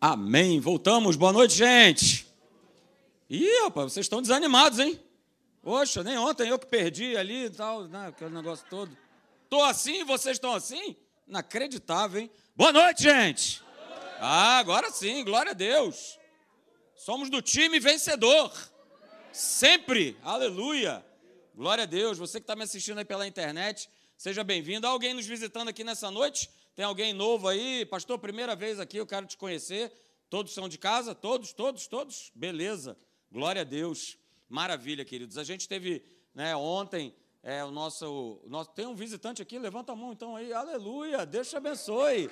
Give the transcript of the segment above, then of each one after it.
Amém. Voltamos. Boa noite, gente. Ih, rapaz, vocês estão desanimados, hein? Poxa, nem ontem eu que perdi ali e tal, né, aquele negócio todo. Estou assim vocês estão assim? Inacreditável, hein? Boa noite, gente. Ah, agora sim, glória a Deus. Somos do time vencedor. Sempre. Aleluia. Glória a Deus. Você que está me assistindo aí pela internet, seja bem-vindo. Há alguém nos visitando aqui nessa noite? Tem alguém novo aí? Pastor, primeira vez aqui, eu quero te conhecer. Todos são de casa? Todos, todos, todos? Beleza. Glória a Deus. Maravilha, queridos. A gente teve né, ontem é, o nosso, o nosso. Tem um visitante aqui? Levanta a mão então aí. Aleluia. Deus te abençoe.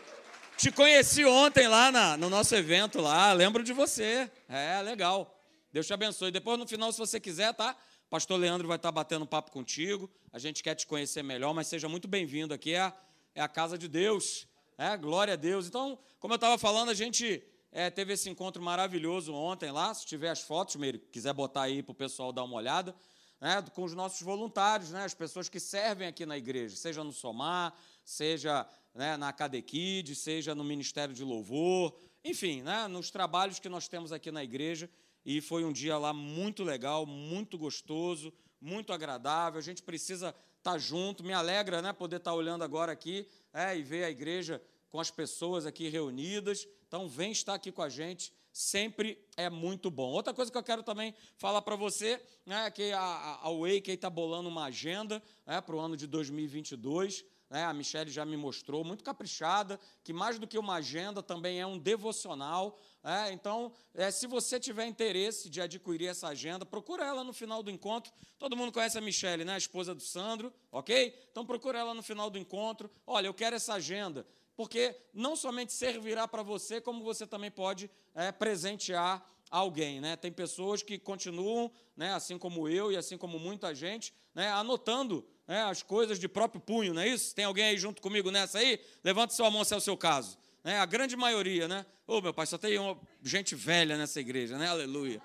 Te conheci ontem lá na, no nosso evento lá. Lembro de você. É, legal. Deus te abençoe. Depois, no final, se você quiser, tá? Pastor Leandro vai estar batendo papo contigo. A gente quer te conhecer melhor, mas seja muito bem-vindo aqui. É é a casa de Deus. É, glória a Deus. Então, como eu estava falando, a gente é, teve esse encontro maravilhoso ontem lá. Se tiver as fotos, Meire, quiser botar aí para o pessoal dar uma olhada, né, com os nossos voluntários, né, as pessoas que servem aqui na igreja, seja no Somar, seja né, na Cadequid, seja no Ministério de Louvor, enfim, né, nos trabalhos que nós temos aqui na igreja. E foi um dia lá muito legal, muito gostoso, muito agradável. A gente precisa estar tá junto. Me alegra né, poder estar tá olhando agora aqui é, e ver a igreja com as pessoas aqui reunidas. Então, vem estar aqui com a gente. Sempre é muito bom. Outra coisa que eu quero também falar para você né, é que a, a Wake está bolando uma agenda né, para o ano de 2022 né, a Michelle já me mostrou, muito caprichada, que mais do que uma agenda também é um devocional. É, então, é, se você tiver interesse de adquirir essa agenda, procura ela no final do encontro. Todo mundo conhece a Michelle, né, a esposa do Sandro, ok? Então, procura ela no final do encontro. Olha, eu quero essa agenda, porque não somente servirá para você, como você também pode é, presentear alguém. Né? Tem pessoas que continuam, né, assim como eu e assim como muita gente, né, anotando né, as coisas de próprio punho, não é isso? Tem alguém aí junto comigo nessa aí? Levante sua mão se é o seu caso. Né? A grande maioria, né? Ô, oh, meu pai, só tem uma gente velha nessa igreja, né? Aleluia.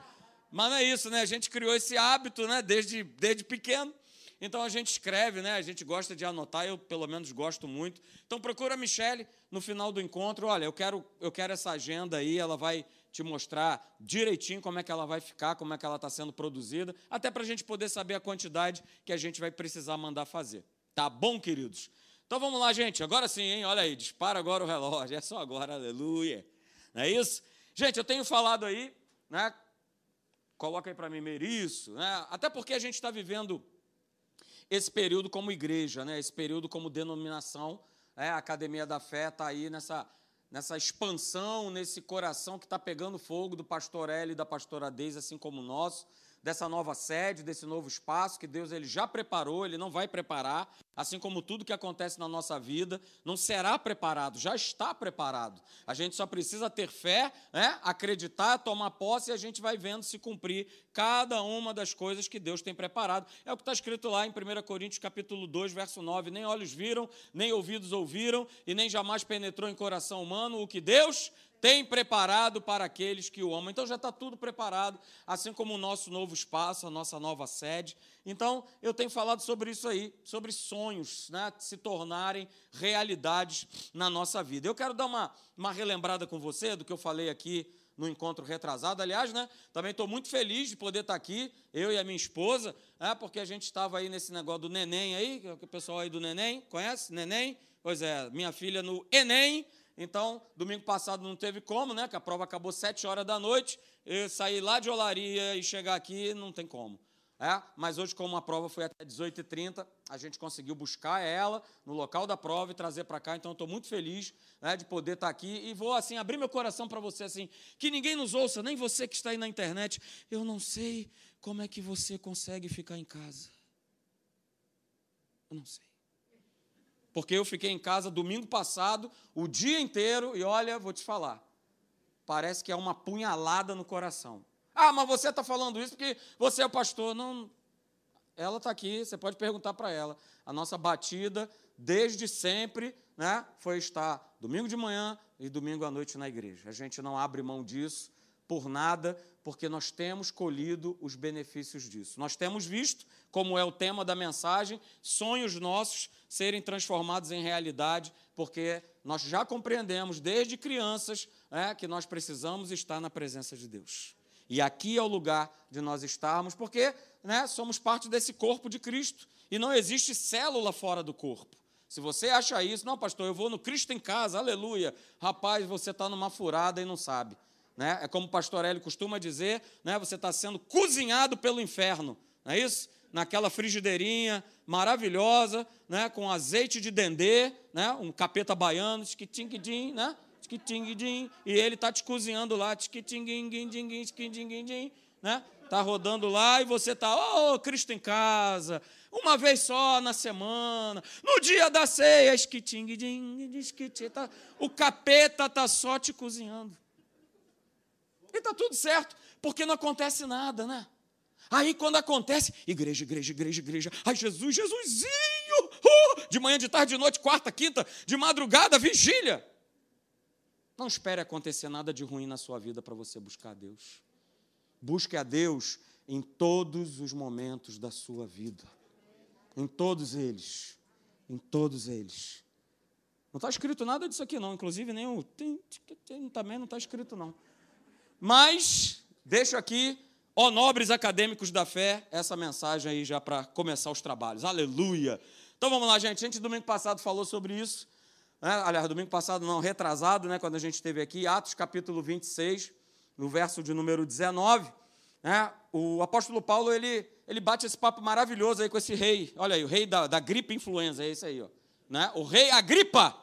Mas não é isso, né? A gente criou esse hábito, né? Desde, desde pequeno. Então a gente escreve, né? A gente gosta de anotar, eu pelo menos gosto muito. Então procura a Michelle no final do encontro. Olha, eu quero, eu quero essa agenda aí, ela vai te mostrar direitinho como é que ela vai ficar, como é que ela está sendo produzida, até para a gente poder saber a quantidade que a gente vai precisar mandar fazer. Tá bom, queridos? Então vamos lá, gente. Agora sim, hein? Olha aí, dispara agora o relógio. É só agora, aleluia. Não é isso? Gente, eu tenho falado aí, né? Coloca aí para mim, Meriço, né? Até porque a gente está vivendo esse período como igreja, né? Esse período como denominação. Né? A Academia da Fé está aí nessa nessa expansão, nesse coração que está pegando fogo do pastor L e da pastora Deise, assim como o nosso dessa nova sede, desse novo espaço que Deus ele já preparou, ele não vai preparar, assim como tudo que acontece na nossa vida, não será preparado, já está preparado. A gente só precisa ter fé, né? acreditar, tomar posse e a gente vai vendo se cumprir cada uma das coisas que Deus tem preparado. É o que está escrito lá em 1 Coríntios capítulo 2, verso 9, nem olhos viram, nem ouvidos ouviram, e nem jamais penetrou em coração humano o que Deus tem preparado para aqueles que o amam. Então já está tudo preparado, assim como o nosso novo espaço, a nossa nova sede. Então eu tenho falado sobre isso aí, sobre sonhos né, se tornarem realidades na nossa vida. Eu quero dar uma, uma relembrada com você do que eu falei aqui no encontro retrasado. Aliás, né, também estou muito feliz de poder estar aqui, eu e a minha esposa, é, porque a gente estava aí nesse negócio do neném aí, que é o pessoal aí do neném, conhece? Neném? Pois é, minha filha no Enem, então, domingo passado não teve como, né? Que a prova acabou sete horas da noite. Eu saí lá de Olaria e chegar aqui não tem como. É, mas hoje, como a prova foi até 18h30, a gente conseguiu buscar ela no local da prova e trazer para cá. Então, estou muito feliz né, de poder estar tá aqui e vou assim abrir meu coração para você assim, que ninguém nos ouça, nem você que está aí na internet. Eu não sei como é que você consegue ficar em casa. Eu não sei porque eu fiquei em casa domingo passado, o dia inteiro, e olha, vou te falar, parece que é uma punhalada no coração. Ah, mas você está falando isso porque você é o pastor. Não, ela está aqui, você pode perguntar para ela. A nossa batida, desde sempre, né, foi estar domingo de manhã e domingo à noite na igreja. A gente não abre mão disso por nada, porque nós temos colhido os benefícios disso. Nós temos visto, como é o tema da mensagem, sonhos nossos serem transformados em realidade, porque nós já compreendemos desde crianças é que nós precisamos estar na presença de Deus. E aqui é o lugar de nós estarmos, porque né, somos parte desse corpo de Cristo. E não existe célula fora do corpo. Se você acha isso, não, pastor, eu vou no Cristo em casa, aleluia. Rapaz, você está numa furada e não sabe. Né? É como o pastor Hélio costuma dizer, né? você está sendo cozinhado pelo inferno, não é isso? Naquela frigideirinha maravilhosa, né? com azeite de dendê, né? um capeta baiano, tchiquitinguidim, né? tchiquitinguidim, e ele está te cozinhando lá, tchiquitinguinguindim, tchiquitinguindim, né? Está rodando lá e você está, oh, Cristo em casa, uma vez só na semana, no dia da ceia, tá, o capeta está só te cozinhando. E está tudo certo, porque não acontece nada, né? Aí quando acontece, igreja, igreja, igreja, igreja, ai Jesus, Jesusinho, uh, de manhã, de tarde, de noite, quarta, quinta, de madrugada, vigília. Não espere acontecer nada de ruim na sua vida para você buscar a Deus. Busque a Deus em todos os momentos da sua vida. Em todos eles. Em todos eles. Não está escrito nada disso aqui, não. Inclusive, nem o. Também não está escrito, não. Mas, deixo aqui, ó nobres acadêmicos da fé, essa mensagem aí já para começar os trabalhos. Aleluia! Então vamos lá, gente. A gente domingo passado falou sobre isso. Né? Aliás, domingo passado não, retrasado, né? quando a gente esteve aqui, Atos capítulo 26, no verso de número 19. Né? O apóstolo Paulo ele, ele bate esse papo maravilhoso aí com esse rei. Olha aí, o rei da, da gripe influenza, é isso aí. Ó. Né? O rei Agripa,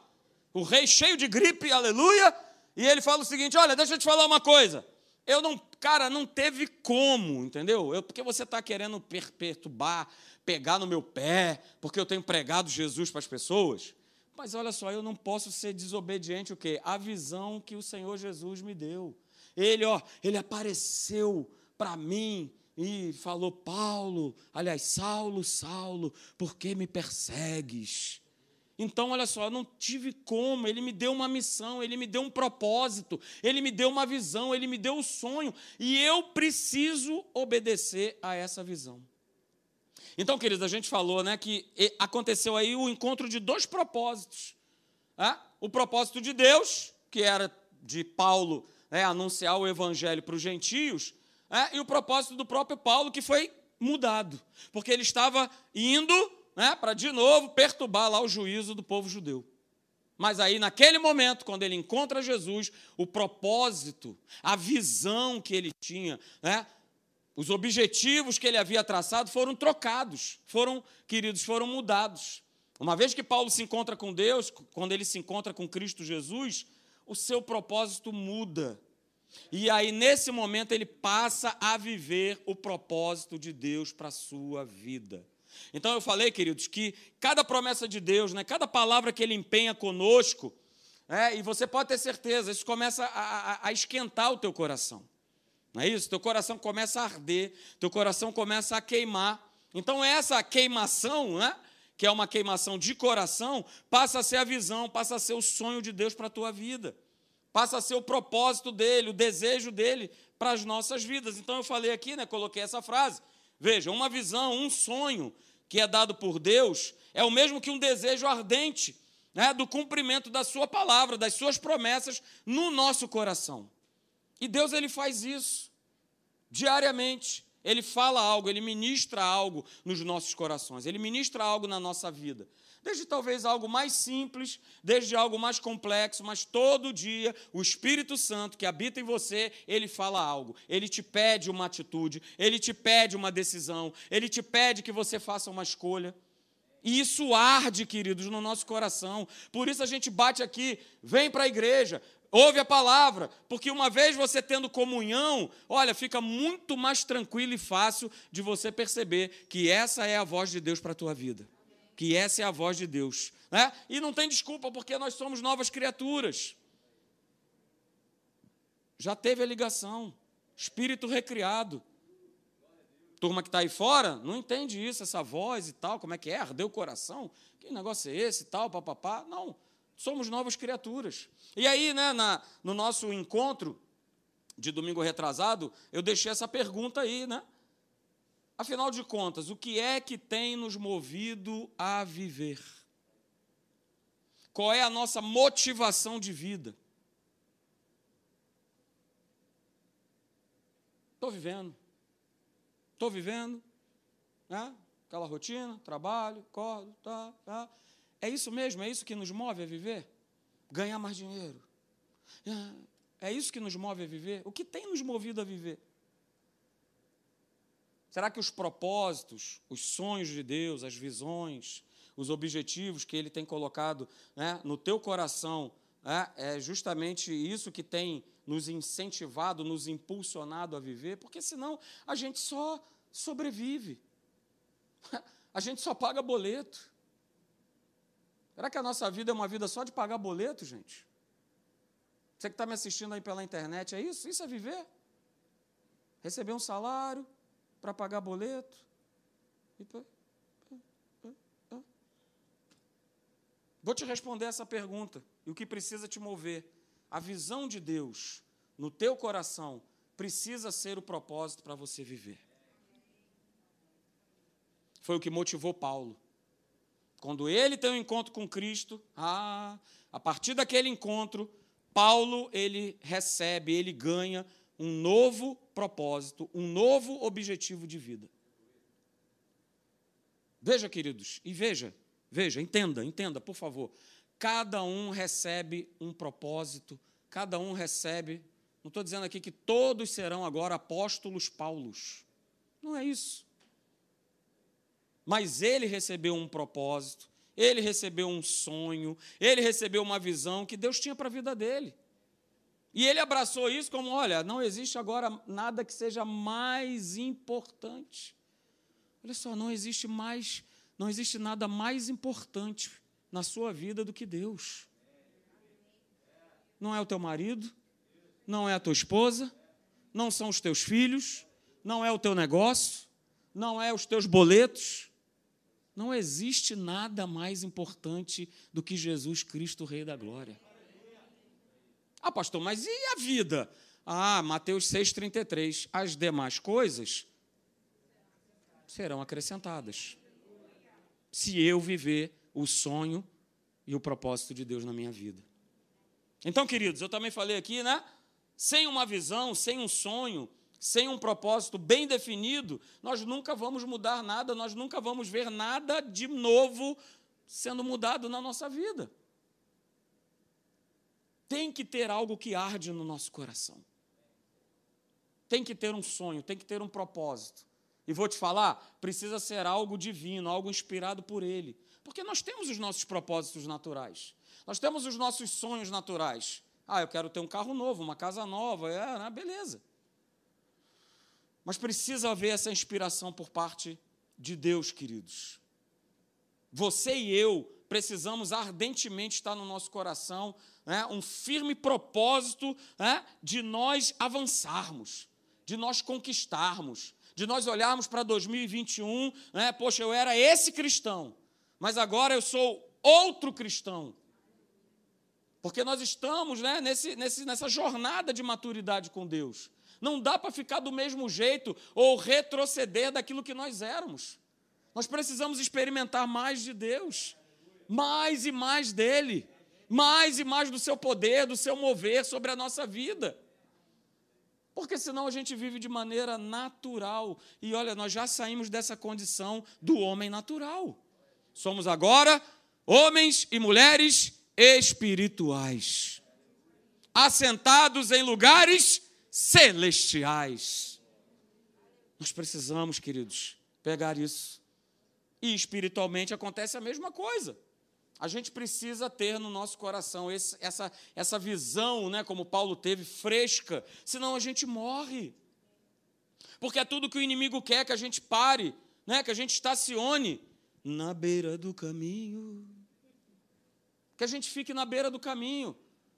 o rei cheio de gripe, aleluia. E ele fala o seguinte: olha, deixa eu te falar uma coisa. Eu não, cara, não teve como, entendeu? Eu, porque você está querendo per perturbar, pegar no meu pé, porque eu tenho pregado Jesus para as pessoas. Mas olha só, eu não posso ser desobediente o quê? A visão que o Senhor Jesus me deu. Ele, ó, ele apareceu para mim e falou: Paulo, aliás, Saulo, Saulo, por que me persegues? Então, olha só, eu não tive como, ele me deu uma missão, ele me deu um propósito, ele me deu uma visão, ele me deu um sonho, e eu preciso obedecer a essa visão. Então, queridos, a gente falou né, que aconteceu aí o encontro de dois propósitos. Né? O propósito de Deus, que era de Paulo né, anunciar o evangelho para os gentios, né, e o propósito do próprio Paulo, que foi mudado, porque ele estava indo né, para de novo perturbar lá o juízo do povo judeu. Mas aí, naquele momento, quando ele encontra Jesus, o propósito, a visão que ele tinha, né, os objetivos que ele havia traçado foram trocados, foram, queridos, foram mudados. Uma vez que Paulo se encontra com Deus, quando ele se encontra com Cristo Jesus, o seu propósito muda. E aí, nesse momento, ele passa a viver o propósito de Deus para a sua vida. Então eu falei, queridos, que cada promessa de Deus, né, cada palavra que Ele empenha conosco, é, e você pode ter certeza, isso começa a, a, a esquentar o teu coração. Não é isso? Teu coração começa a arder, teu coração começa a queimar. Então essa queimação, né, que é uma queimação de coração, passa a ser a visão, passa a ser o sonho de Deus para a tua vida. Passa a ser o propósito dele, o desejo dele para as nossas vidas. Então eu falei aqui, né, coloquei essa frase. Veja, uma visão, um sonho que é dado por Deus é o mesmo que um desejo ardente né, do cumprimento da Sua palavra, das Suas promessas no nosso coração. E Deus ele faz isso diariamente. Ele fala algo, ele ministra algo nos nossos corações, ele ministra algo na nossa vida. Desde talvez algo mais simples, desde algo mais complexo, mas todo dia o Espírito Santo que habita em você, ele fala algo. Ele te pede uma atitude, ele te pede uma decisão, ele te pede que você faça uma escolha. E isso arde, queridos, no nosso coração. Por isso a gente bate aqui, vem para a igreja, ouve a palavra, porque uma vez você tendo comunhão, olha, fica muito mais tranquilo e fácil de você perceber que essa é a voz de Deus para a tua vida que essa é a voz de Deus. Né? E não tem desculpa, porque nós somos novas criaturas. Já teve a ligação, espírito recriado. Turma que está aí fora não entende isso, essa voz e tal, como é que é, ardeu o coração, que negócio é esse e tal, papapá. Não, somos novas criaturas. E aí, né, na, no nosso encontro de domingo retrasado, eu deixei essa pergunta aí, né? Afinal de contas, o que é que tem nos movido a viver? Qual é a nossa motivação de vida? Estou vivendo. Estou vivendo. Né? Aquela rotina, trabalho, acordo, tá, tá. É isso mesmo? É isso que nos move a viver? Ganhar mais dinheiro. É, é isso que nos move a viver? O que tem nos movido a viver? Será que os propósitos, os sonhos de Deus, as visões, os objetivos que Ele tem colocado né, no teu coração, né, é justamente isso que tem nos incentivado, nos impulsionado a viver? Porque senão a gente só sobrevive, a gente só paga boleto. Será que a nossa vida é uma vida só de pagar boleto, gente? Você que está me assistindo aí pela internet, é isso? Isso é viver? Receber um salário para pagar boleto? Vou te responder essa pergunta. E o que precisa te mover? A visão de Deus no teu coração precisa ser o propósito para você viver. Foi o que motivou Paulo. Quando ele tem um encontro com Cristo, ah, a partir daquele encontro, Paulo ele recebe, ele ganha um novo propósito, um novo objetivo de vida. Veja, queridos, e veja, veja, entenda, entenda, por favor. Cada um recebe um propósito, cada um recebe. Não estou dizendo aqui que todos serão agora apóstolos Paulos. Não é isso. Mas ele recebeu um propósito, ele recebeu um sonho, ele recebeu uma visão que Deus tinha para a vida dele. E ele abraçou isso como: olha, não existe agora nada que seja mais importante. Olha só, não existe mais, não existe nada mais importante na sua vida do que Deus. Não é o teu marido, não é a tua esposa, não são os teus filhos, não é o teu negócio, não é os teus boletos, não existe nada mais importante do que Jesus Cristo, Rei da Glória. Ah, pastor, mas e a vida? Ah, Mateus 6,33. As demais coisas serão acrescentadas. Se eu viver o sonho e o propósito de Deus na minha vida. Então, queridos, eu também falei aqui, né? Sem uma visão, sem um sonho, sem um propósito bem definido, nós nunca vamos mudar nada, nós nunca vamos ver nada de novo sendo mudado na nossa vida. Tem que ter algo que arde no nosso coração. Tem que ter um sonho, tem que ter um propósito. E vou te falar, precisa ser algo divino, algo inspirado por Ele. Porque nós temos os nossos propósitos naturais. Nós temos os nossos sonhos naturais. Ah, eu quero ter um carro novo, uma casa nova. É, né? beleza. Mas precisa haver essa inspiração por parte de Deus, queridos. Você e eu precisamos ardentemente estar no nosso coração né, um firme propósito né, de nós avançarmos, de nós conquistarmos, de nós olharmos para 2021, né, poxa, eu era esse cristão, mas agora eu sou outro cristão. Porque nós estamos né, nesse, nesse, nessa jornada de maturidade com Deus. Não dá para ficar do mesmo jeito ou retroceder daquilo que nós éramos. Nós precisamos experimentar mais de Deus, mais e mais dele, mais e mais do seu poder, do seu mover sobre a nossa vida. Porque senão a gente vive de maneira natural. E olha, nós já saímos dessa condição do homem natural. Somos agora homens e mulheres espirituais, assentados em lugares celestiais. Nós precisamos, queridos, pegar isso. E espiritualmente acontece a mesma coisa. A gente precisa ter no nosso coração esse, essa, essa visão, né, como Paulo teve, fresca, senão a gente morre. Porque é tudo que o inimigo quer que a gente pare, né, que a gente estacione na beira do caminho. Que a gente fique na beira do caminho,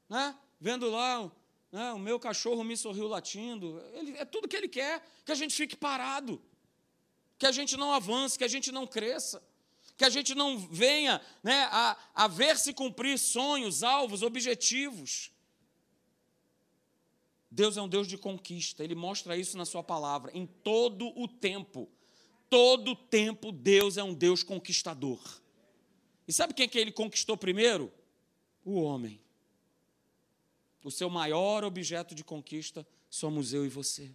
né, vendo lá né, o meu cachorro me sorriu latindo. Ele, é tudo que ele quer, que a gente fique parado, que a gente não avance, que a gente não cresça, que a gente não venha né, a, a ver se cumprir sonhos, alvos, objetivos. Deus é um Deus de conquista, Ele mostra isso na Sua palavra, em todo o tempo. Todo o tempo, Deus é um Deus conquistador. E sabe quem que Ele conquistou primeiro? O homem. O seu maior objeto de conquista somos eu e você.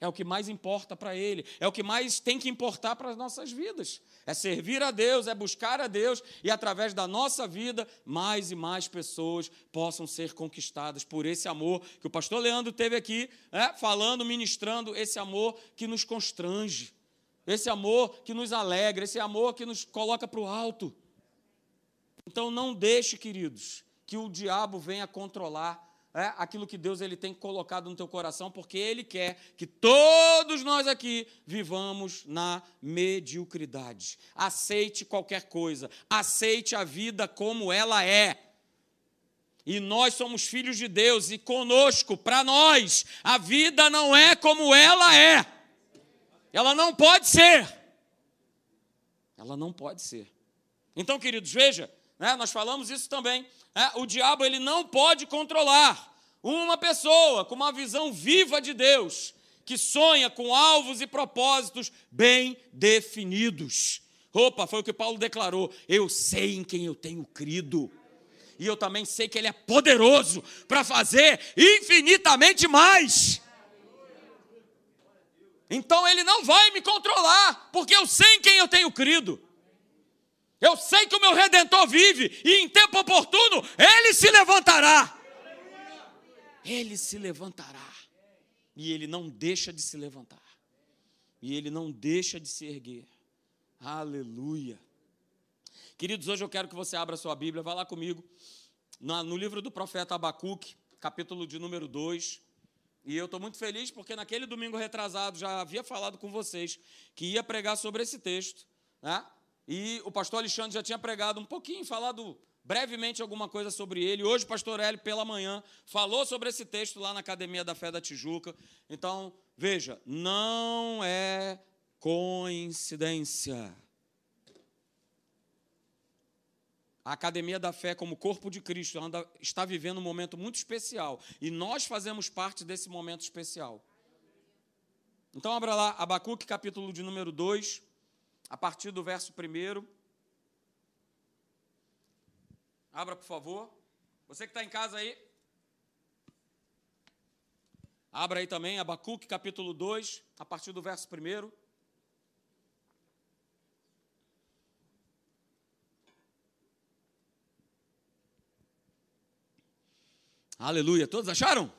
É o que mais importa para ele, é o que mais tem que importar para as nossas vidas. É servir a Deus, é buscar a Deus e através da nossa vida, mais e mais pessoas possam ser conquistadas por esse amor que o pastor Leandro teve aqui, é, falando, ministrando, esse amor que nos constrange, esse amor que nos alegra, esse amor que nos coloca para o alto. Então não deixe, queridos, que o diabo venha controlar é, aquilo que Deus ele tem colocado no teu coração, porque Ele quer que todos nós aqui vivamos na mediocridade. Aceite qualquer coisa, aceite a vida como ela é. E nós somos filhos de Deus, e conosco, para nós, a vida não é como ela é. Ela não pode ser. Ela não pode ser. Então, queridos, veja, né, nós falamos isso também. É, o diabo ele não pode controlar uma pessoa com uma visão viva de Deus, que sonha com alvos e propósitos bem definidos. Opa, foi o que Paulo declarou. Eu sei em quem eu tenho crido. E eu também sei que Ele é poderoso para fazer infinitamente mais. Então Ele não vai me controlar, porque eu sei em quem eu tenho crido. Eu sei que o meu redentor vive e em tempo oportuno ele se levantará. Ele se levantará. E ele não deixa de se levantar. E ele não deixa de se erguer. Aleluia. Queridos, hoje eu quero que você abra sua Bíblia, vá lá comigo, no livro do profeta Abacuque, capítulo de número 2. E eu estou muito feliz porque naquele domingo retrasado já havia falado com vocês que ia pregar sobre esse texto. Né? E o pastor Alexandre já tinha pregado um pouquinho, falado brevemente alguma coisa sobre ele. Hoje o pastor Hélio, pela manhã, falou sobre esse texto lá na Academia da Fé da Tijuca. Então, veja, não é coincidência. A Academia da Fé, como corpo de Cristo, anda, está vivendo um momento muito especial. E nós fazemos parte desse momento especial. Então, abra lá, Abacuque, capítulo de número 2 a partir do verso 1. Abra, por favor. Você que está em casa aí. Abra aí também, Abacuque, capítulo 2, a partir do verso 1. Aleluia. Todos acharam?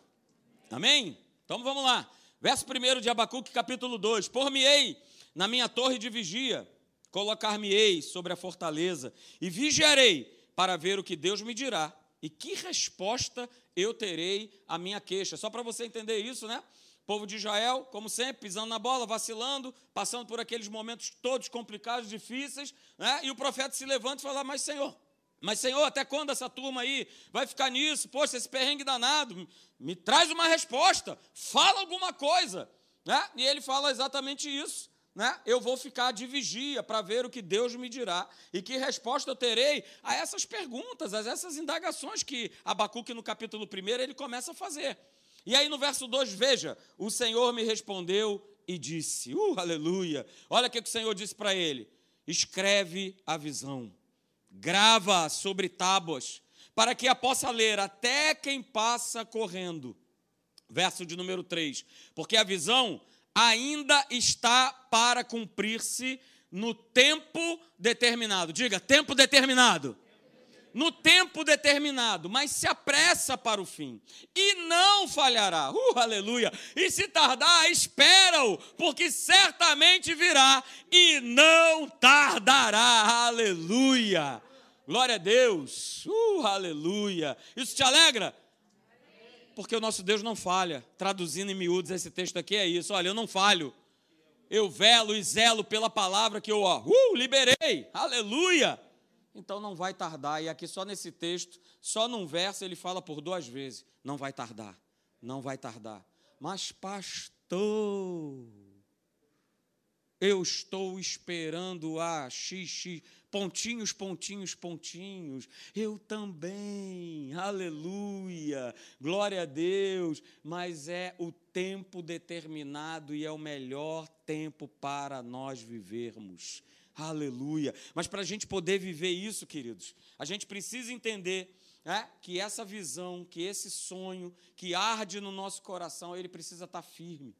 Amém? Então vamos lá. Verso 1 de Abacuque, capítulo 2. Por-me-ei na minha torre de vigia, colocar-me-ei sobre a fortaleza e vigiarei para ver o que Deus me dirá e que resposta eu terei à minha queixa. Só para você entender isso, né? Povo de Israel, como sempre, pisando na bola, vacilando, passando por aqueles momentos todos complicados, difíceis, né? E o profeta se levanta e fala: Mas Senhor, mas Senhor, até quando essa turma aí vai ficar nisso? Poxa, esse perrengue danado, me traz uma resposta, fala alguma coisa. Né? E ele fala exatamente isso né, eu vou ficar de vigia para ver o que Deus me dirá e que resposta eu terei a essas perguntas, a essas indagações que Abacuque no capítulo 1 ele começa a fazer. E aí no verso 2, veja, o Senhor me respondeu e disse, uh, aleluia, olha o que o Senhor disse para ele, escreve a visão, grava sobre tábuas, para que a possa ler até quem passa correndo. Verso de número 3, porque a visão ainda está para cumprir-se no tempo determinado. Diga, tempo determinado. No tempo determinado, mas se apressa para o fim, e não falhará, uh, aleluia. E se tardar, espera-o, porque certamente virá e não tardará, aleluia. Glória a Deus, uh, aleluia. Isso te alegra? Porque o nosso Deus não falha. Traduzindo em miúdos, esse texto aqui é isso: olha, eu não falho. Eu velo e zelo pela palavra que eu ó, uh, liberei, aleluia. Então não vai tardar. E aqui só nesse texto, só num verso, ele fala por duas vezes: não vai tardar, não vai tardar. Mas, pastor, eu estou esperando a xixi pontinhos, pontinhos, pontinhos. Eu também, aleluia, glória a Deus. Mas é o tempo determinado e é o melhor tempo para nós vivermos. Aleluia. Mas para a gente poder viver isso, queridos, a gente precisa entender é, que essa visão, que esse sonho que arde no nosso coração, ele precisa estar firme.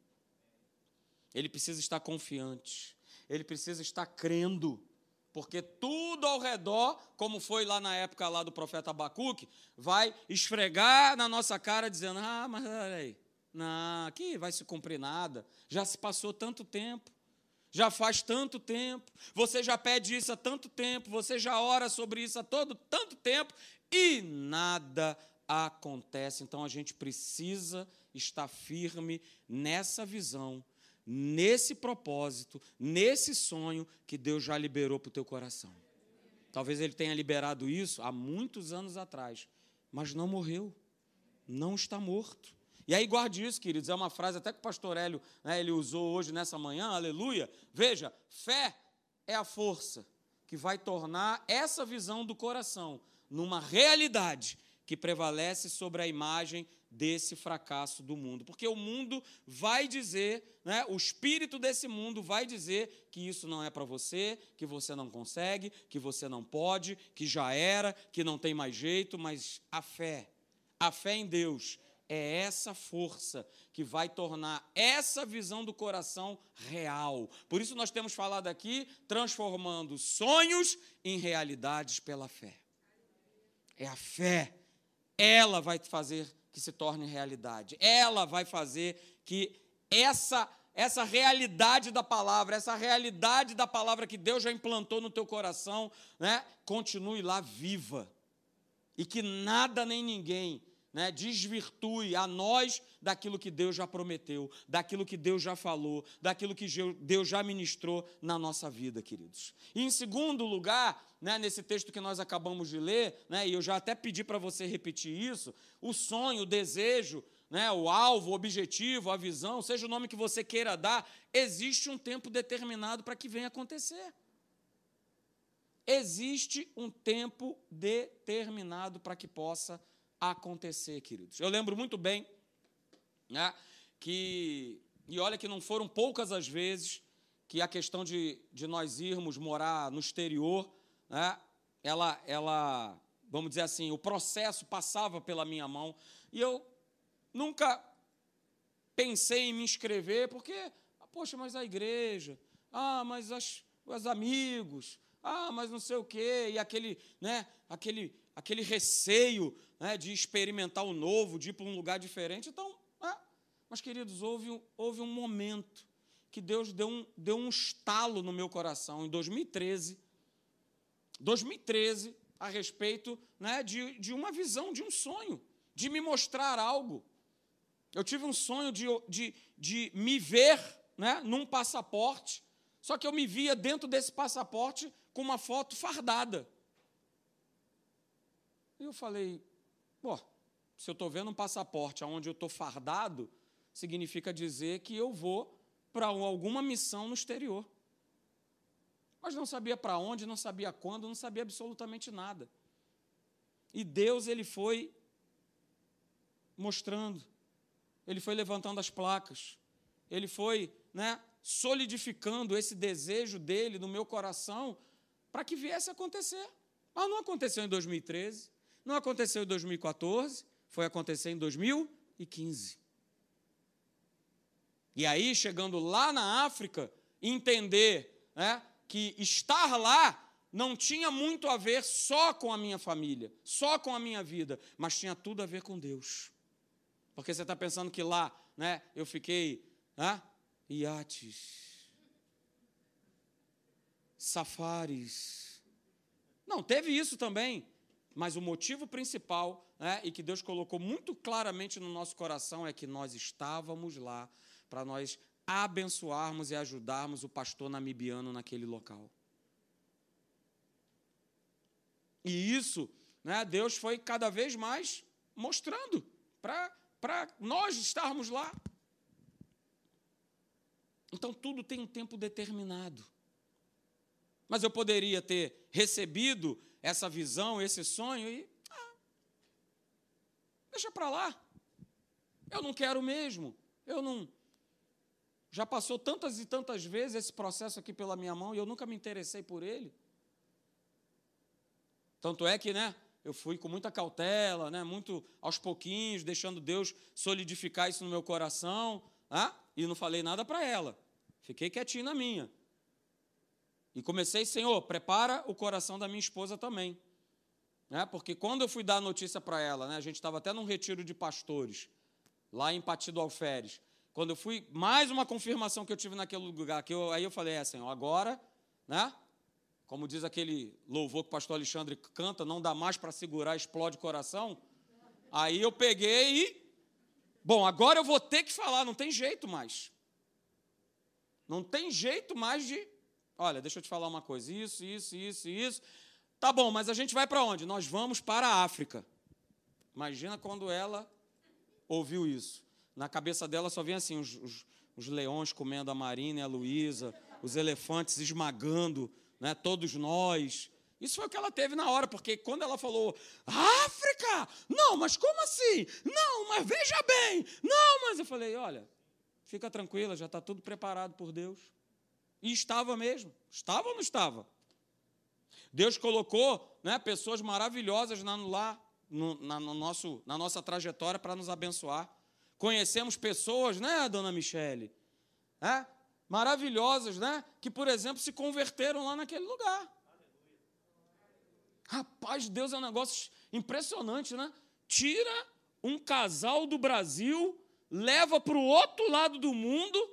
ele precisa estar confiante, ele precisa estar crendo, porque tudo ao redor, como foi lá na época lá do profeta Abacuque, vai esfregar na nossa cara dizendo: "Ah, mas olha aí, não, aqui vai se cumprir nada. Já se passou tanto tempo. Já faz tanto tempo. Você já pede isso há tanto tempo. Você já ora sobre isso há todo tanto tempo e nada acontece. Então a gente precisa estar firme nessa visão nesse propósito, nesse sonho que Deus já liberou para o teu coração. Talvez ele tenha liberado isso há muitos anos atrás, mas não morreu, não está morto. E aí guarde isso, queridos, é uma frase até que o pastor Hélio né, ele usou hoje nessa manhã, aleluia. Veja, fé é a força que vai tornar essa visão do coração numa realidade que prevalece sobre a imagem desse fracasso do mundo. Porque o mundo vai dizer, né, o espírito desse mundo vai dizer que isso não é para você, que você não consegue, que você não pode, que já era, que não tem mais jeito, mas a fé, a fé em Deus é essa força que vai tornar essa visão do coração real. Por isso nós temos falado aqui transformando sonhos em realidades pela fé. É a fé. Ela vai fazer que se torne realidade. Ela vai fazer que essa essa realidade da palavra, essa realidade da palavra que Deus já implantou no teu coração, né, continue lá viva. E que nada nem ninguém né, desvirtue a nós daquilo que Deus já prometeu, daquilo que Deus já falou, daquilo que Deus já ministrou na nossa vida, queridos. E em segundo lugar, né, nesse texto que nós acabamos de ler, né, e eu já até pedi para você repetir isso, o sonho, o desejo, né, o alvo, o objetivo, a visão, seja o nome que você queira dar, existe um tempo determinado para que venha acontecer. Existe um tempo determinado para que possa acontecer, queridos. Eu lembro muito bem né, que, e olha que não foram poucas as vezes que a questão de, de nós irmos morar no exterior né, ela, ela, vamos dizer assim, o processo passava pela minha mão e eu nunca pensei em me inscrever, porque, ah, poxa, mas a igreja, ah, mas as, os amigos, ah, mas não sei o quê, e aquele, né, aquele, aquele receio né, de experimentar o novo, de ir para um lugar diferente. Então, é, mas queridos, houve, houve um momento que Deus deu um, deu um estalo no meu coração, em 2013, 2013 a respeito né, de, de uma visão, de um sonho, de me mostrar algo. Eu tive um sonho de, de, de me ver né, num passaporte, só que eu me via dentro desse passaporte com uma foto fardada. E eu falei, pô, se eu estou vendo um passaporte onde eu estou fardado, significa dizer que eu vou para alguma missão no exterior mas não sabia para onde, não sabia quando, não sabia absolutamente nada. E Deus ele foi mostrando, ele foi levantando as placas, ele foi, né, solidificando esse desejo dele no meu coração para que viesse a acontecer. Mas não aconteceu em 2013, não aconteceu em 2014, foi acontecer em 2015. E aí, chegando lá na África, entender né, que estar lá não tinha muito a ver só com a minha família, só com a minha vida, mas tinha tudo a ver com Deus. Porque você está pensando que lá, né, eu fiquei, né, iates, safaris. Não, teve isso também, mas o motivo principal, né, e que Deus colocou muito claramente no nosso coração, é que nós estávamos lá para nós abençoarmos e ajudarmos o pastor namibiano naquele local. E isso, né, Deus foi cada vez mais mostrando para nós estarmos lá. Então tudo tem um tempo determinado. Mas eu poderia ter recebido essa visão, esse sonho e. Ah, deixa para lá. Eu não quero mesmo. Eu não, já passou tantas e tantas vezes esse processo aqui pela minha mão e eu nunca me interessei por ele. Tanto é que, né, eu fui com muita cautela, né, muito aos pouquinhos, deixando Deus solidificar isso no meu coração, né, e não falei nada para ela. Fiquei quietinho na minha. E comecei, Senhor, prepara o coração da minha esposa também. Né? Porque quando eu fui dar a notícia para ela, né, a gente estava até num retiro de pastores, lá em Patido Alferes. Quando eu fui, mais uma confirmação que eu tive naquele lugar, que eu, aí eu falei, é, Senhor, agora, né? Como diz aquele louvor que o pastor Alexandre canta, não dá mais para segurar, explode o coração. Aí eu peguei e. Bom, agora eu vou ter que falar, não tem jeito mais. Não tem jeito mais de. Olha, deixa eu te falar uma coisa. Isso, isso, isso, isso. Tá bom, mas a gente vai para onde? Nós vamos para a África. Imagina quando ela ouviu isso. Na cabeça dela só vem assim: os, os, os leões comendo a Marina e a Luísa, os elefantes esmagando né, todos nós. Isso foi o que ela teve na hora, porque quando ela falou, África? Não, mas como assim? Não, mas veja bem. Não, mas eu falei, olha, fica tranquila, já está tudo preparado por Deus. E estava mesmo. Estava ou não estava? Deus colocou né, pessoas maravilhosas lá no, na, no nosso, na nossa trajetória para nos abençoar. Conhecemos pessoas, né, dona Michele? É? Maravilhosas, né? Que, por exemplo, se converteram lá naquele lugar. Rapaz, Deus é um negócio impressionante, né? Tira um casal do Brasil, leva para o outro lado do mundo,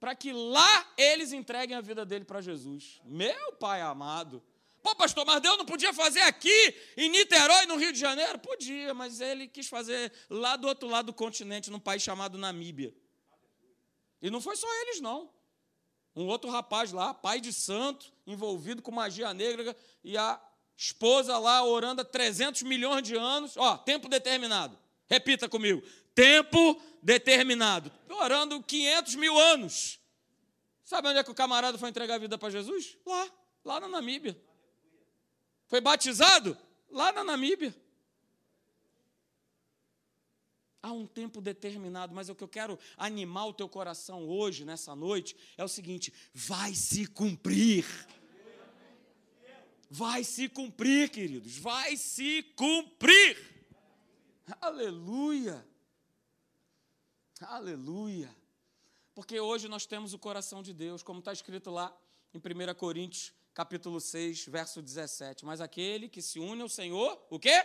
para que lá eles entreguem a vida dele para Jesus. Meu Pai amado. Pô, pastor, mas Deus não podia fazer aqui, em Niterói, no Rio de Janeiro? Podia, mas ele quis fazer lá do outro lado do continente, num país chamado Namíbia. E não foi só eles, não. Um outro rapaz lá, pai de santo, envolvido com magia negra, e a esposa lá orando há 300 milhões de anos, ó, tempo determinado. Repita comigo: tempo determinado. Orando 500 mil anos. Sabe onde é que o camarada foi entregar a vida para Jesus? Lá, lá na Namíbia. Foi batizado? Lá na Namíbia. Há um tempo determinado, mas o que eu quero animar o teu coração hoje, nessa noite, é o seguinte: vai se cumprir. Vai se cumprir, queridos, vai se cumprir. Aleluia. Aleluia. Porque hoje nós temos o coração de Deus, como está escrito lá em 1 Coríntios, capítulo 6, verso 17. Mas aquele que se une ao Senhor, o quê?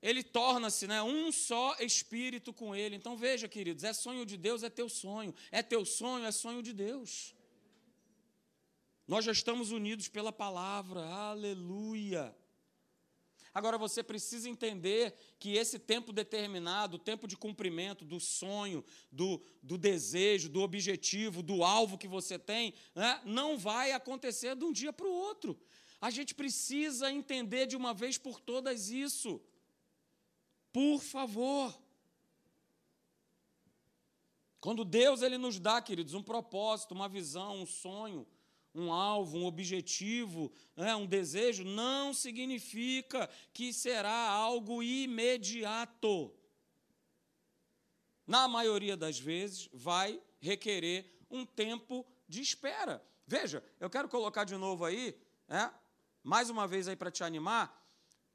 Ele torna-se né, um só espírito com ele. Então veja, queridos, é sonho de Deus, é teu sonho. É teu sonho, é sonho de Deus. Nós já estamos unidos pela palavra, aleluia. Agora você precisa entender que esse tempo determinado, o tempo de cumprimento do sonho, do, do desejo, do objetivo, do alvo que você tem, né, não vai acontecer de um dia para o outro. A gente precisa entender de uma vez por todas isso. Por favor. Quando Deus ele nos dá, queridos, um propósito, uma visão, um sonho, um alvo, um objetivo, né, um desejo, não significa que será algo imediato. Na maioria das vezes, vai requerer um tempo de espera. Veja, eu quero colocar de novo aí, né, mais uma vez aí para te animar,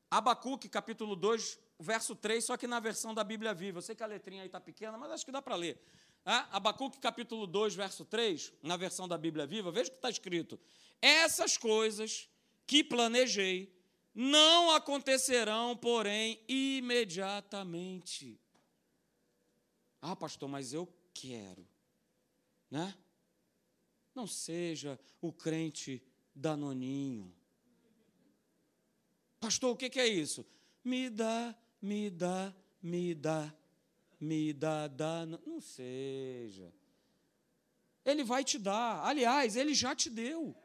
Abacuque, capítulo 2, verso 3, só que na versão da Bíblia Viva. Eu sei que a letrinha aí está pequena, mas acho que dá para ler. Ah, Abacuque capítulo 2, verso 3, na versão da Bíblia Viva, veja o que está escrito. Essas coisas que planejei não acontecerão, porém, imediatamente. Ah, pastor, mas eu quero, né? Não seja o crente danoninho. Pastor, o que é isso? Me dá, me dá, me dá me dá, dá, não seja. Ele vai te dar. Aliás, ele já te deu.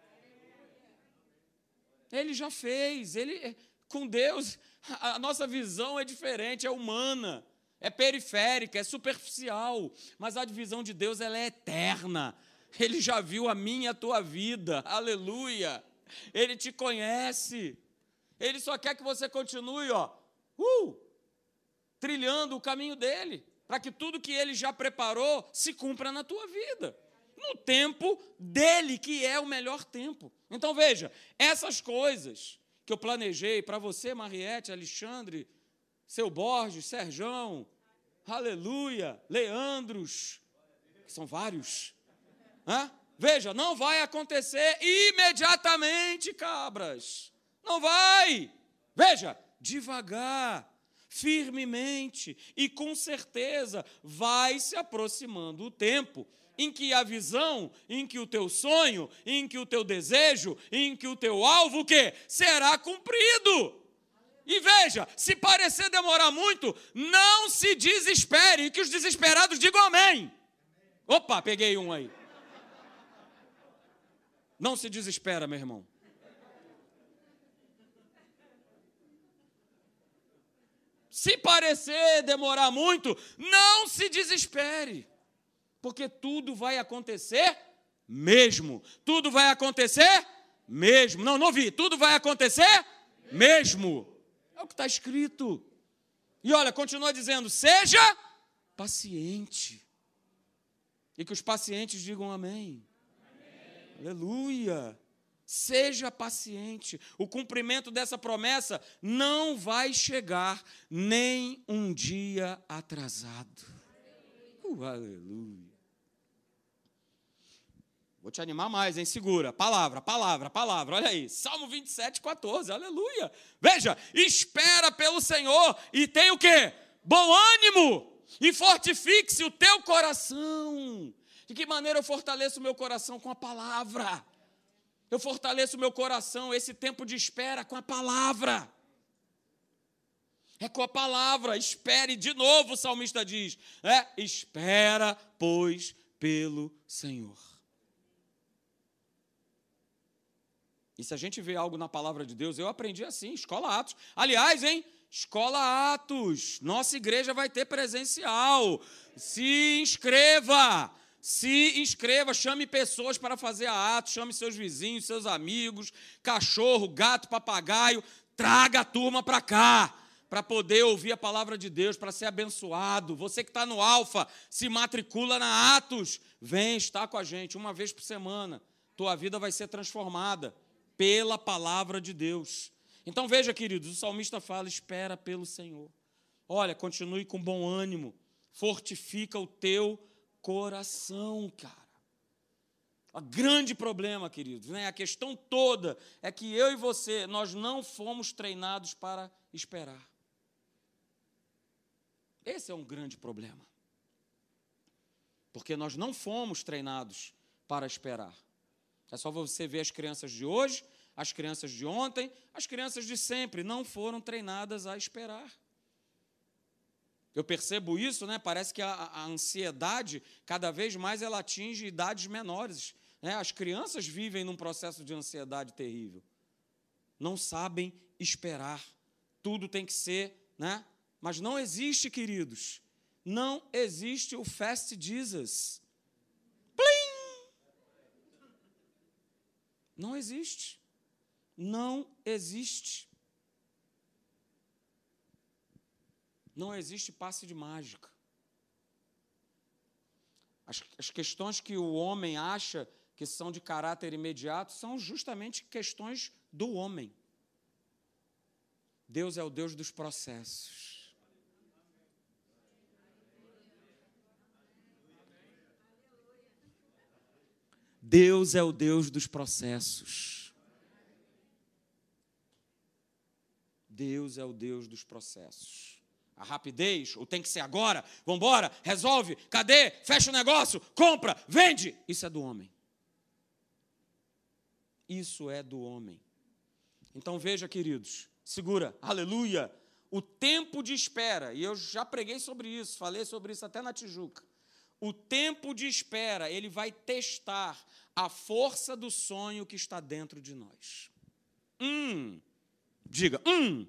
Ele já fez. Ele com Deus, a nossa visão é diferente, é humana, é periférica, é superficial, mas a visão de Deus ela é eterna. Ele já viu a minha e a tua vida. Aleluia. Ele te conhece. Ele só quer que você continue, ó. Uh, trilhando o caminho dele, para que tudo que ele já preparou se cumpra na tua vida. No tempo dele, que é o melhor tempo. Então veja, essas coisas que eu planejei para você, Mariette, Alexandre, seu Borges, Serjão, aleluia, Leandros, que são vários. Veja, não vai acontecer imediatamente, cabras. Não vai. Veja, devagar, firmemente e com certeza vai se aproximando o tempo em que a visão, em que o teu sonho, em que o teu desejo, em que o teu alvo o quê? será cumprido. E veja, se parecer demorar muito, não se desespere, que os desesperados digam amém. Opa, peguei um aí. Não se desespera, meu irmão. Se parecer demorar muito, não se desespere, porque tudo vai acontecer mesmo. Tudo vai acontecer mesmo. Não, não ouvi. Tudo vai acontecer mesmo. É o que está escrito. E olha, continua dizendo: seja paciente. E que os pacientes digam amém. amém. Aleluia. Seja paciente. O cumprimento dessa promessa não vai chegar nem um dia atrasado. Uh, aleluia. Vou te animar mais, hein? Segura. Palavra, palavra, palavra. Olha aí. Salmo 27, 14. Aleluia. Veja, espera pelo Senhor e tem o quê? Bom ânimo. E fortifique-se o teu coração. De que maneira eu fortaleço o meu coração? Com a palavra. Eu fortaleço meu coração, esse tempo de espera, com a palavra. É com a palavra, espere de novo, o salmista diz. É, espera, pois, pelo Senhor. E se a gente vê algo na palavra de Deus, eu aprendi assim, escola Atos. Aliás, hein? Escola Atos. Nossa igreja vai ter presencial. Se inscreva se inscreva, chame pessoas para fazer a ato, chame seus vizinhos, seus amigos, cachorro, gato, papagaio, traga a turma para cá, para poder ouvir a palavra de Deus, para ser abençoado. Você que está no Alfa, se matricula na Atos, vem estar com a gente uma vez por semana. Tua vida vai ser transformada pela palavra de Deus. Então veja, queridos, o salmista fala: espera pelo Senhor. Olha, continue com bom ânimo, fortifica o teu coração, cara. O grande problema, queridos, né? a questão toda é que eu e você, nós não fomos treinados para esperar. Esse é um grande problema. Porque nós não fomos treinados para esperar. É só você ver as crianças de hoje, as crianças de ontem, as crianças de sempre não foram treinadas a esperar. Eu percebo isso, né? Parece que a, a, ansiedade, cada vez mais, ela atinge idades menores. Né? As crianças vivem num processo de ansiedade terrível. Não sabem esperar. Tudo tem que ser, né? Mas não existe, queridos. Não existe o fast Jesus. Plim! Não existe. Não existe. Não existe passe de mágica. As, as questões que o homem acha que são de caráter imediato são justamente questões do homem. Deus é o Deus dos processos. Deus é o Deus dos processos. Deus é o Deus dos processos a rapidez, ou tem que ser agora, vamos embora, resolve, cadê? Fecha o negócio, compra, vende. Isso é do homem. Isso é do homem. Então veja, queridos, segura, aleluia, o tempo de espera, e eu já preguei sobre isso, falei sobre isso até na Tijuca. O tempo de espera, ele vai testar a força do sonho que está dentro de nós. Hum, diga, hum,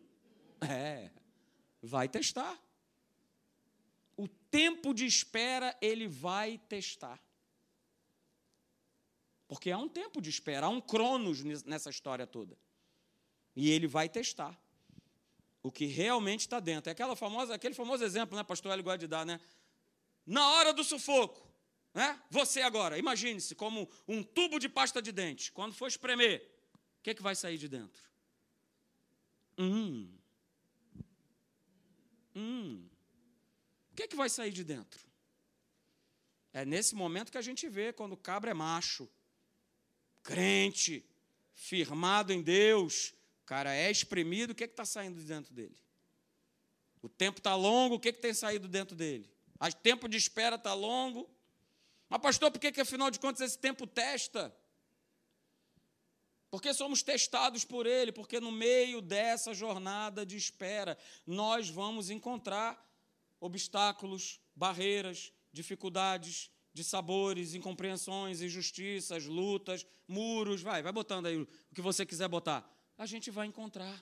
é vai testar. O tempo de espera ele vai testar. Porque há um tempo de espera, há um cronos nessa história toda. E ele vai testar o que realmente está dentro. É aquela famosa, aquele famoso exemplo, né, pastor Hélio gosta de dar, né? Na hora do sufoco, né? Você agora, imagine-se como um tubo de pasta de dente. Quando for espremer, o que, é que vai sair de dentro? Hum, Hum, o que, é que vai sair de dentro? É nesse momento que a gente vê quando o cabra é macho, crente, firmado em Deus, o cara é espremido, o que é está saindo de dentro dele? O tempo está longo, o que, é que tem saído dentro dele? O tempo de espera está longo. Mas, pastor, por que, que afinal de contas esse tempo testa? Porque somos testados por Ele, porque no meio dessa jornada de espera, nós vamos encontrar obstáculos, barreiras, dificuldades, de sabores, incompreensões, injustiças, lutas, muros, vai, vai botando aí o que você quiser botar. A gente vai encontrar.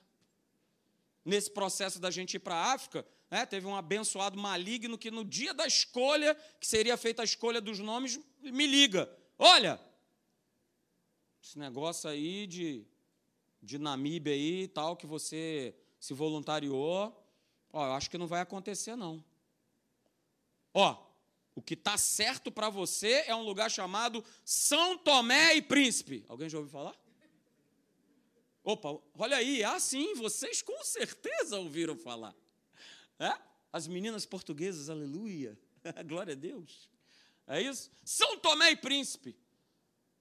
Nesse processo da gente ir para a África, né, teve um abençoado maligno que no dia da escolha, que seria feita a escolha dos nomes, me liga. Olha, esse negócio aí de, de Namíbia aí tal, que você se voluntariou, ó, eu acho que não vai acontecer, não. Ó, o que está certo para você é um lugar chamado São Tomé e Príncipe. Alguém já ouviu falar? Opa, olha aí, ah, sim, vocês com certeza ouviram falar. É? As meninas portuguesas, aleluia, glória a Deus. É isso? São Tomé e Príncipe.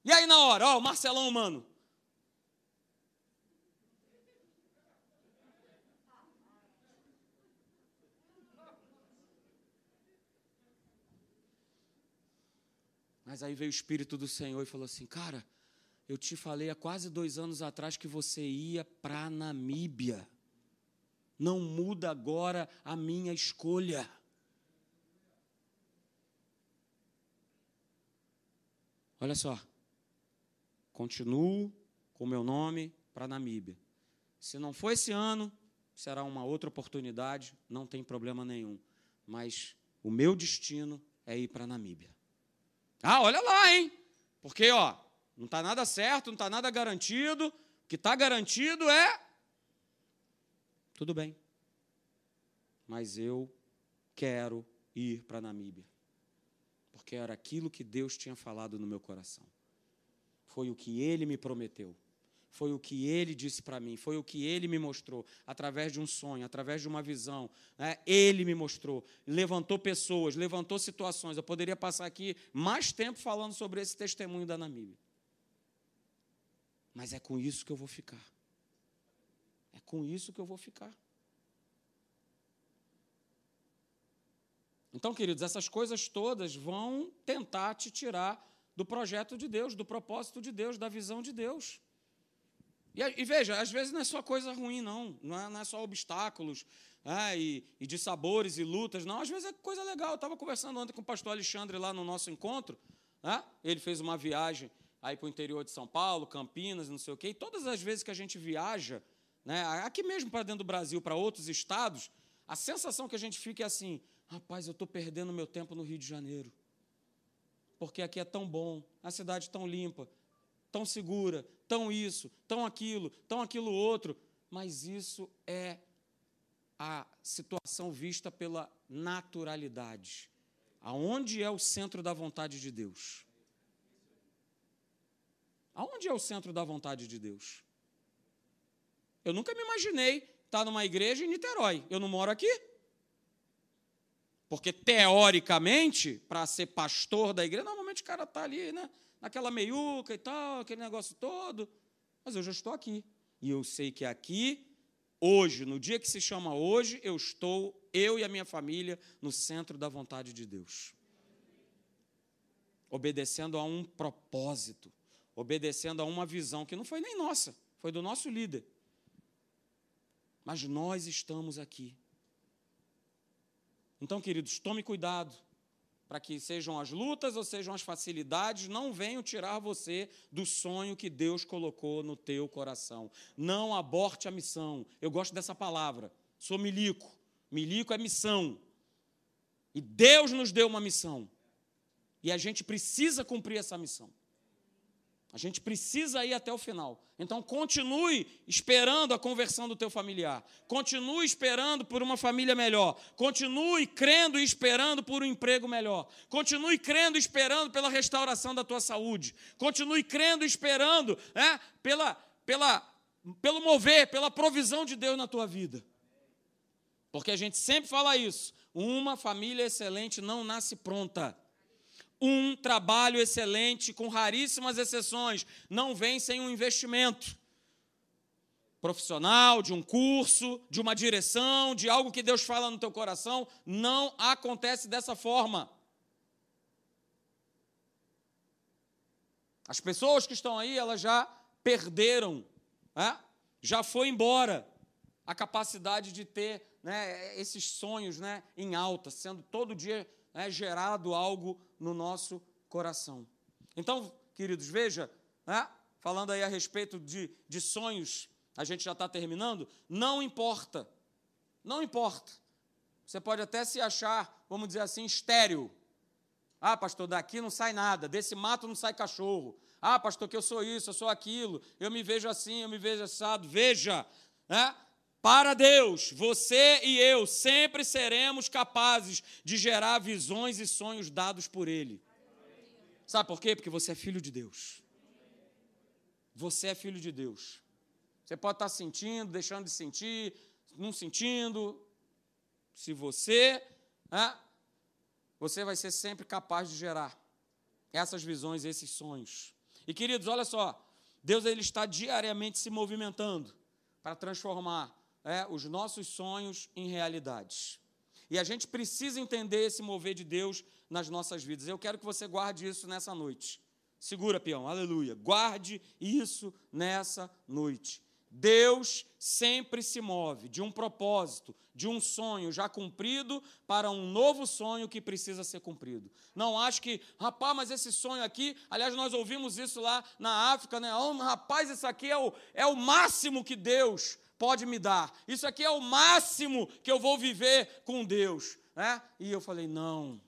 E aí na hora, ó, o Marcelão, mano, Mas aí veio o Espírito do Senhor e falou assim: Cara, eu te falei há quase dois anos atrás que você ia para Namíbia. Não muda agora a minha escolha. Olha só. Continuo com o meu nome para Namíbia. Se não for esse ano, será uma outra oportunidade, não tem problema nenhum. Mas o meu destino é ir para Namíbia. Ah, olha lá, hein? Porque, ó, não está nada certo, não está nada garantido. O que está garantido é. Tudo bem. Mas eu quero ir para Namíbia. Porque era aquilo que Deus tinha falado no meu coração. Foi o que ele me prometeu. Foi o que ele disse para mim, foi o que ele me mostrou, através de um sonho, através de uma visão. Né? Ele me mostrou, levantou pessoas, levantou situações. Eu poderia passar aqui mais tempo falando sobre esse testemunho da Namíbia. Mas é com isso que eu vou ficar. É com isso que eu vou ficar. Então, queridos, essas coisas todas vão tentar te tirar do projeto de Deus, do propósito de Deus, da visão de Deus. E, e, veja, às vezes não é só coisa ruim, não. Não é, não é só obstáculos é, e, e, de sabores e lutas, não. Às vezes é coisa legal. Eu estava conversando ontem com o pastor Alexandre lá no nosso encontro. É? Ele fez uma viagem aí para o interior de São Paulo, Campinas, não sei o quê. E todas as vezes que a gente viaja, né, aqui mesmo para dentro do Brasil, para outros estados, a sensação que a gente fica é assim: rapaz, eu estou perdendo meu tempo no Rio de Janeiro. Porque aqui é tão bom, a cidade tão limpa, tão segura, tão isso, tão aquilo, tão aquilo outro. Mas isso é a situação vista pela naturalidade. Aonde é o centro da vontade de Deus? Aonde é o centro da vontade de Deus? Eu nunca me imaginei estar numa igreja em Niterói. Eu não moro aqui. Porque, teoricamente, para ser pastor da igreja, normalmente o cara está ali, né? naquela meiuca e tal, aquele negócio todo. Mas eu já estou aqui. E eu sei que aqui, hoje, no dia que se chama hoje, eu estou, eu e a minha família, no centro da vontade de Deus. Obedecendo a um propósito, obedecendo a uma visão que não foi nem nossa, foi do nosso líder. Mas nós estamos aqui. Então, queridos, tome cuidado para que sejam as lutas ou sejam as facilidades, não venham tirar você do sonho que Deus colocou no teu coração. Não aborte a missão. Eu gosto dessa palavra. Sou milico. Milico é missão. E Deus nos deu uma missão. E a gente precisa cumprir essa missão. A gente precisa ir até o final. Então, continue esperando a conversão do teu familiar. Continue esperando por uma família melhor. Continue crendo e esperando por um emprego melhor. Continue crendo e esperando pela restauração da tua saúde. Continue crendo e esperando é, pela, pela, pelo mover, pela provisão de Deus na tua vida. Porque a gente sempre fala isso. Uma família excelente não nasce pronta. Um trabalho excelente, com raríssimas exceções, não vem sem um investimento profissional, de um curso, de uma direção, de algo que Deus fala no teu coração. Não acontece dessa forma. As pessoas que estão aí, elas já perderam, né? já foi embora a capacidade de ter né, esses sonhos né, em alta, sendo todo dia né, gerado algo no nosso coração. Então, queridos, veja, né, falando aí a respeito de, de sonhos, a gente já está terminando, não importa, não importa. Você pode até se achar, vamos dizer assim, estéreo. Ah, pastor, daqui não sai nada, desse mato não sai cachorro. Ah, pastor, que eu sou isso, eu sou aquilo, eu me vejo assim, eu me vejo assado. Veja, né? Para Deus, você e eu sempre seremos capazes de gerar visões e sonhos dados por Ele. Sabe por quê? Porque você é filho de Deus. Você é filho de Deus. Você pode estar sentindo, deixando de sentir, não sentindo. Se você, né, você vai ser sempre capaz de gerar essas visões, esses sonhos. E queridos, olha só, Deus ele está diariamente se movimentando para transformar é, os nossos sonhos em realidades. E a gente precisa entender esse mover de Deus nas nossas vidas. Eu quero que você guarde isso nessa noite. Segura, peão, aleluia. Guarde isso nessa noite. Deus sempre se move de um propósito, de um sonho já cumprido para um novo sonho que precisa ser cumprido. Não acho que, rapaz, mas esse sonho aqui, aliás, nós ouvimos isso lá na África, né? Oh, rapaz, isso aqui é o, é o máximo que Deus pode me dar. Isso aqui é o máximo que eu vou viver com Deus. Né? E eu falei: não.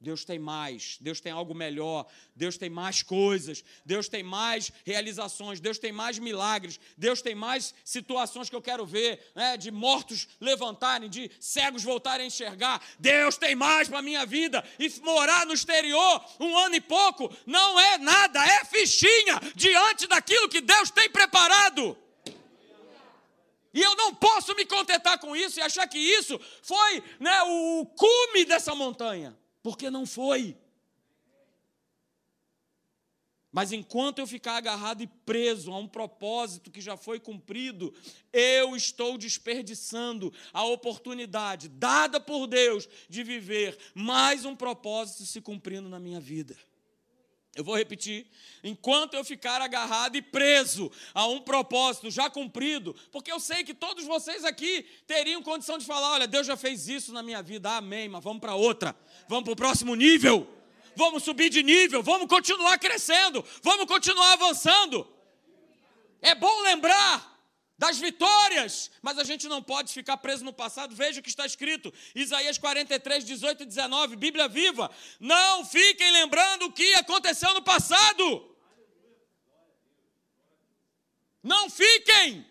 Deus tem mais, Deus tem algo melhor, Deus tem mais coisas, Deus tem mais realizações, Deus tem mais milagres, Deus tem mais situações que eu quero ver, né, de mortos levantarem, de cegos voltarem a enxergar. Deus tem mais para a minha vida. E morar no exterior um ano e pouco não é nada, é fichinha diante daquilo que Deus tem preparado. E eu não posso me contentar com isso e achar que isso foi né, o cume dessa montanha, porque não foi. Mas enquanto eu ficar agarrado e preso a um propósito que já foi cumprido, eu estou desperdiçando a oportunidade dada por Deus de viver mais um propósito se cumprindo na minha vida. Eu vou repetir. Enquanto eu ficar agarrado e preso a um propósito já cumprido, porque eu sei que todos vocês aqui teriam condição de falar: olha, Deus já fez isso na minha vida, amém, mas vamos para outra, vamos para o próximo nível, vamos subir de nível, vamos continuar crescendo, vamos continuar avançando. É bom lembrar das vitórias, mas a gente não pode ficar preso no passado. Veja o que está escrito, Isaías 43, 18 e 19, Bíblia viva. Não fiquem lembrando o que aconteceu no passado. Não fiquem.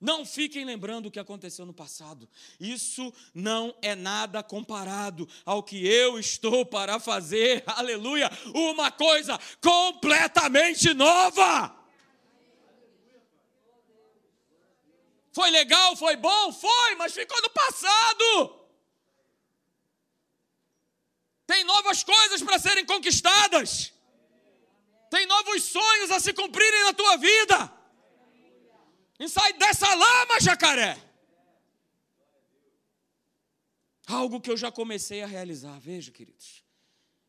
Não fiquem lembrando o que aconteceu no passado. Isso não é nada comparado ao que eu estou para fazer. Aleluia! Uma coisa completamente nova. Foi legal, foi bom? Foi, mas ficou no passado. Tem novas coisas para serem conquistadas. Tem novos sonhos a se cumprirem na tua vida. E sai dessa lama, jacaré. Algo que eu já comecei a realizar. Veja, queridos.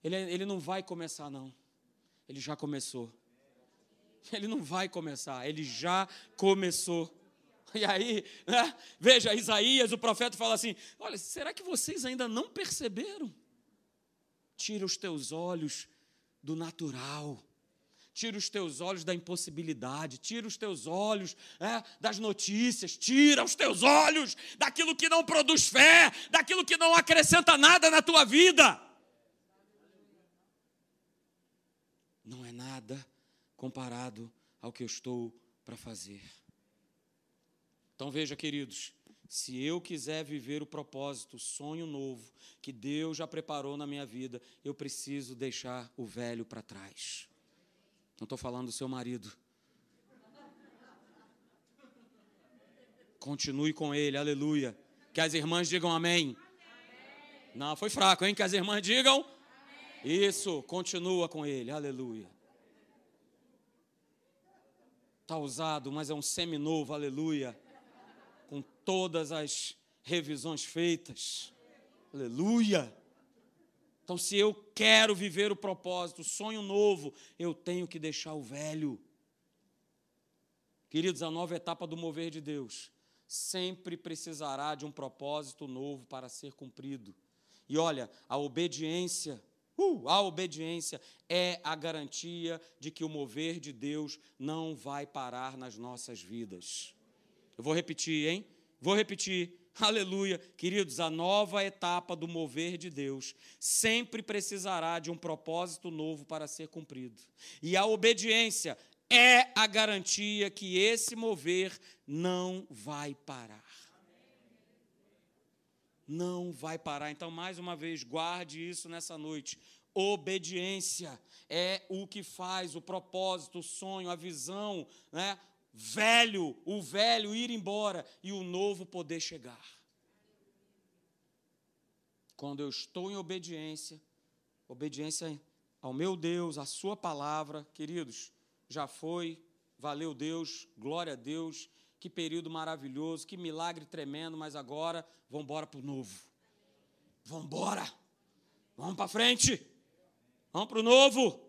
Ele, ele não vai começar, não. Ele já começou. Ele não vai começar, ele já começou. E aí, né, veja, Isaías, o profeta, fala assim: Olha, será que vocês ainda não perceberam? Tira os teus olhos do natural, tira os teus olhos da impossibilidade, tira os teus olhos é, das notícias, tira os teus olhos daquilo que não produz fé, daquilo que não acrescenta nada na tua vida. Não é nada comparado ao que eu estou para fazer. Então veja, queridos, se eu quiser viver o propósito, o sonho novo que Deus já preparou na minha vida, eu preciso deixar o velho para trás. Não estou falando do seu marido. Continue com ele, aleluia. Que as irmãs digam amém. Não, foi fraco, hein? Que as irmãs digam. Isso, continua com ele, aleluia. Está usado, mas é um seminovo, aleluia. Todas as revisões feitas, aleluia. Então, se eu quero viver o propósito, o sonho novo, eu tenho que deixar o velho. Queridos, a nova etapa do mover de Deus sempre precisará de um propósito novo para ser cumprido. E olha, a obediência, uh, a obediência é a garantia de que o mover de Deus não vai parar nas nossas vidas. Eu vou repetir, hein? Vou repetir. Aleluia. Queridos, a nova etapa do mover de Deus sempre precisará de um propósito novo para ser cumprido. E a obediência é a garantia que esse mover não vai parar. Não vai parar. Então, mais uma vez, guarde isso nessa noite. Obediência é o que faz o propósito, o sonho, a visão, né? Velho, o velho ir embora e o novo poder chegar. Quando eu estou em obediência, obediência ao meu Deus, à Sua palavra, queridos, já foi, valeu Deus, glória a Deus, que período maravilhoso, que milagre tremendo, mas agora vamos embora para o novo. Vamos embora, vamos para frente, vamos para o novo.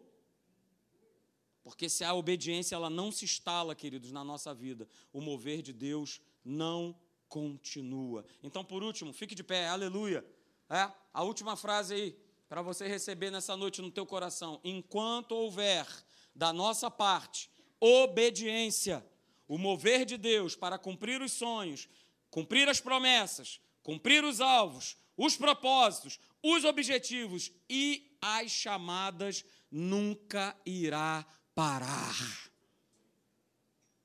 Porque se a obediência ela não se instala, queridos, na nossa vida, o mover de Deus não continua. Então, por último, fique de pé, aleluia. É, a última frase aí, para você receber nessa noite no teu coração. Enquanto houver da nossa parte obediência, o mover de Deus para cumprir os sonhos, cumprir as promessas, cumprir os alvos, os propósitos, os objetivos e as chamadas nunca irá parar.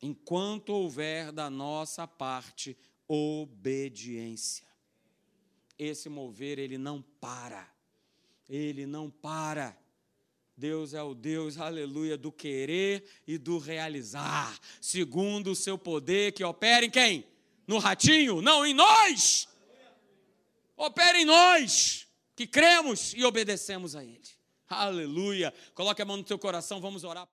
Enquanto houver da nossa parte obediência. Esse mover ele não para. Ele não para. Deus é o Deus, aleluia, do querer e do realizar, segundo o seu poder que opera em quem? No ratinho? Não, em nós! Opera em nós, que cremos e obedecemos a Ele. Aleluia. Coloque a mão no teu coração, vamos orar.